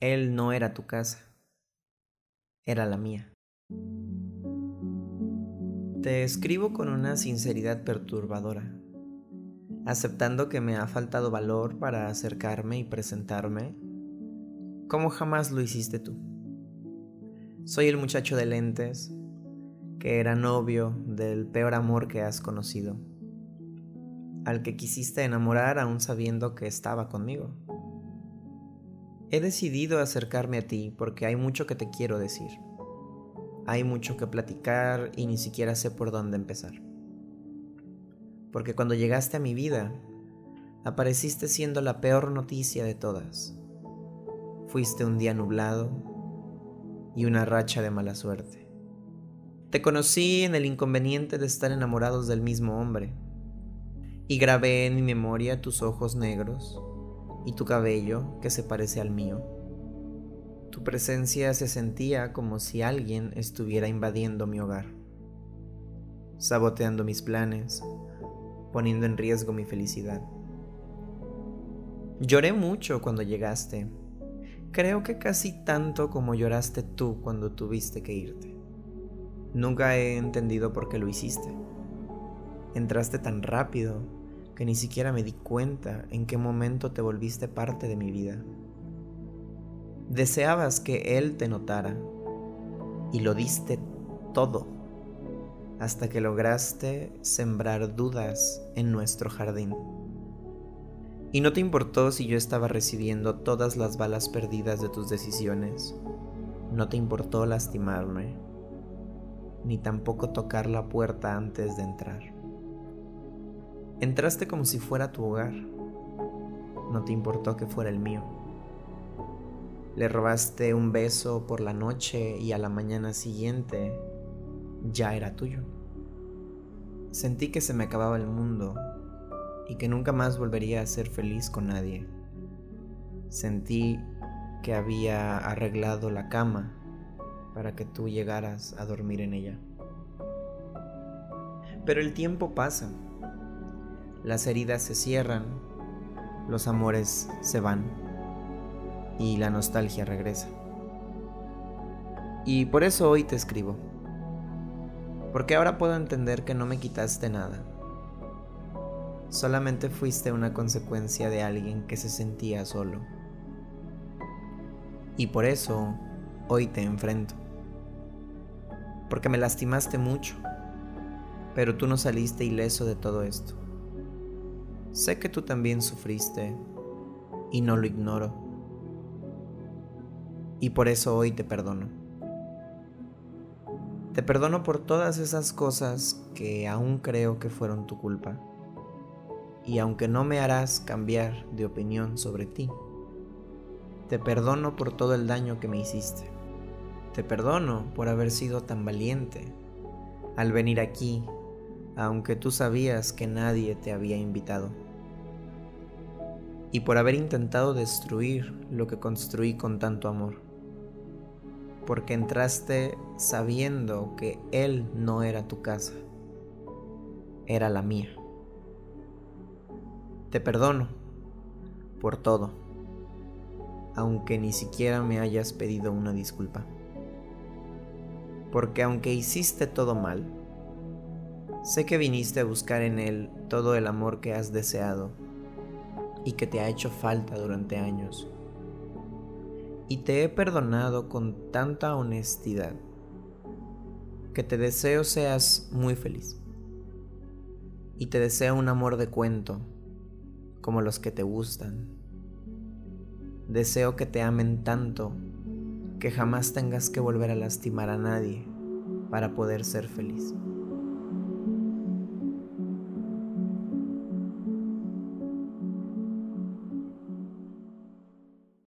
Él no era tu casa, era la mía. Te escribo con una sinceridad perturbadora, aceptando que me ha faltado valor para acercarme y presentarme como jamás lo hiciste tú. Soy el muchacho de lentes que era novio del peor amor que has conocido, al que quisiste enamorar aún sabiendo que estaba conmigo. He decidido acercarme a ti porque hay mucho que te quiero decir. Hay mucho que platicar y ni siquiera sé por dónde empezar. Porque cuando llegaste a mi vida, apareciste siendo la peor noticia de todas. Fuiste un día nublado y una racha de mala suerte. Te conocí en el inconveniente de estar enamorados del mismo hombre y grabé en mi memoria tus ojos negros y tu cabello que se parece al mío. Tu presencia se sentía como si alguien estuviera invadiendo mi hogar, saboteando mis planes, poniendo en riesgo mi felicidad. Lloré mucho cuando llegaste. Creo que casi tanto como lloraste tú cuando tuviste que irte. Nunca he entendido por qué lo hiciste. Entraste tan rápido que ni siquiera me di cuenta en qué momento te volviste parte de mi vida. Deseabas que Él te notara y lo diste todo hasta que lograste sembrar dudas en nuestro jardín. Y no te importó si yo estaba recibiendo todas las balas perdidas de tus decisiones. No te importó lastimarme, ni tampoco tocar la puerta antes de entrar. Entraste como si fuera tu hogar. No te importó que fuera el mío. Le robaste un beso por la noche y a la mañana siguiente ya era tuyo. Sentí que se me acababa el mundo y que nunca más volvería a ser feliz con nadie. Sentí que había arreglado la cama para que tú llegaras a dormir en ella. Pero el tiempo pasa las heridas se cierran, los amores se van y la nostalgia regresa. Y por eso hoy te escribo. Porque ahora puedo entender que no me quitaste nada. Solamente fuiste una consecuencia de alguien que se sentía solo. Y por eso hoy te enfrento. Porque me lastimaste mucho, pero tú no saliste ileso de todo esto. Sé que tú también sufriste y no lo ignoro. Y por eso hoy te perdono. Te perdono por todas esas cosas que aún creo que fueron tu culpa. Y aunque no me harás cambiar de opinión sobre ti, te perdono por todo el daño que me hiciste. Te perdono por haber sido tan valiente al venir aquí, aunque tú sabías que nadie te había invitado y por haber intentado destruir lo que construí con tanto amor. Porque entraste sabiendo que Él no era tu casa, era la mía. Te perdono por todo, aunque ni siquiera me hayas pedido una disculpa. Porque aunque hiciste todo mal, sé que viniste a buscar en Él todo el amor que has deseado y que te ha hecho falta durante años. Y te he perdonado con tanta honestidad que te deseo seas muy feliz. Y te deseo un amor de cuento, como los que te gustan. Deseo que te amen tanto que jamás tengas que volver a lastimar a nadie para poder ser feliz.